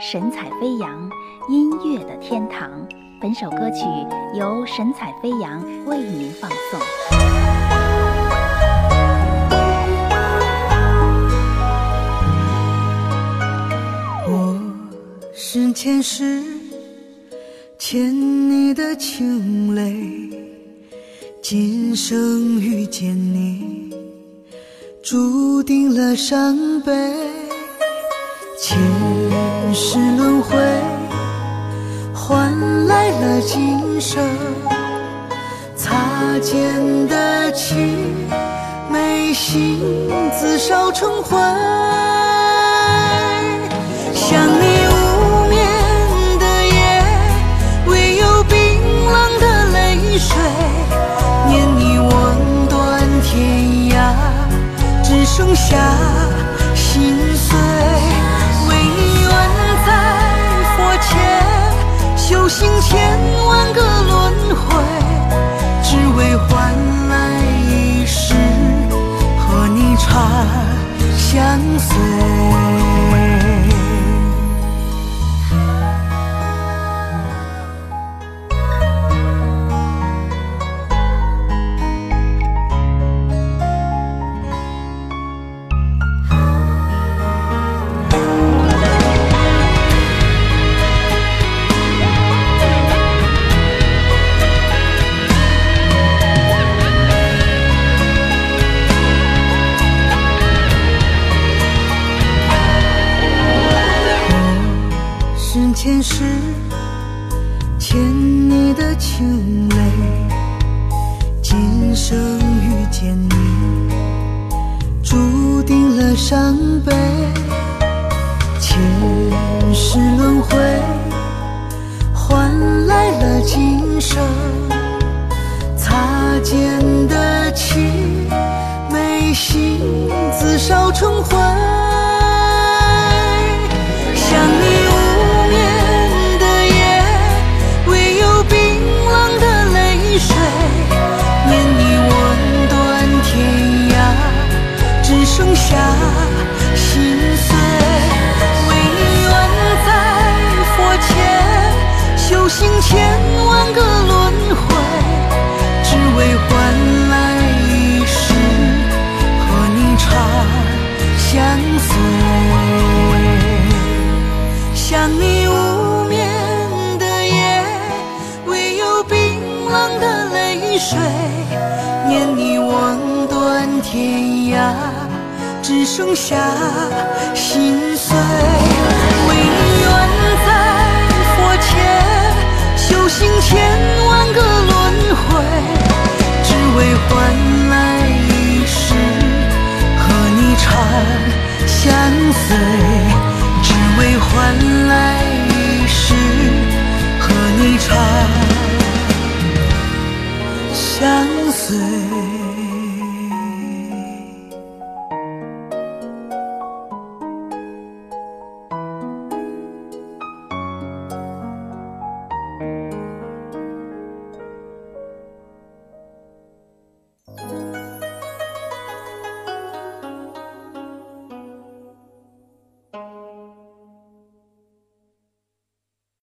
神采飞扬，音乐的天堂。本首歌曲由神采飞扬为您放送。我是前世欠你的情泪，今生遇见你，注定了伤悲。今生擦肩的情，眉心自烧成灰。想你无眠的夜，唯有冰冷的泪水，念你望断天涯，只剩下心碎。为你愿在佛前修行千他相随。是前世欠你的情泪，今生遇见你，注定了伤悲。前世轮回，换来了今生擦肩的情，眉心自烧成灰。下心碎。为你愿在佛前修行千万个轮回，只为换来一世和你长相随。想你无眠的夜，唯有冰冷的泪水，念你望断天涯，只剩下心碎。为你愿在佛前修行千万个轮回，只为换来一世和你长相随。只为换来一世和你长相随。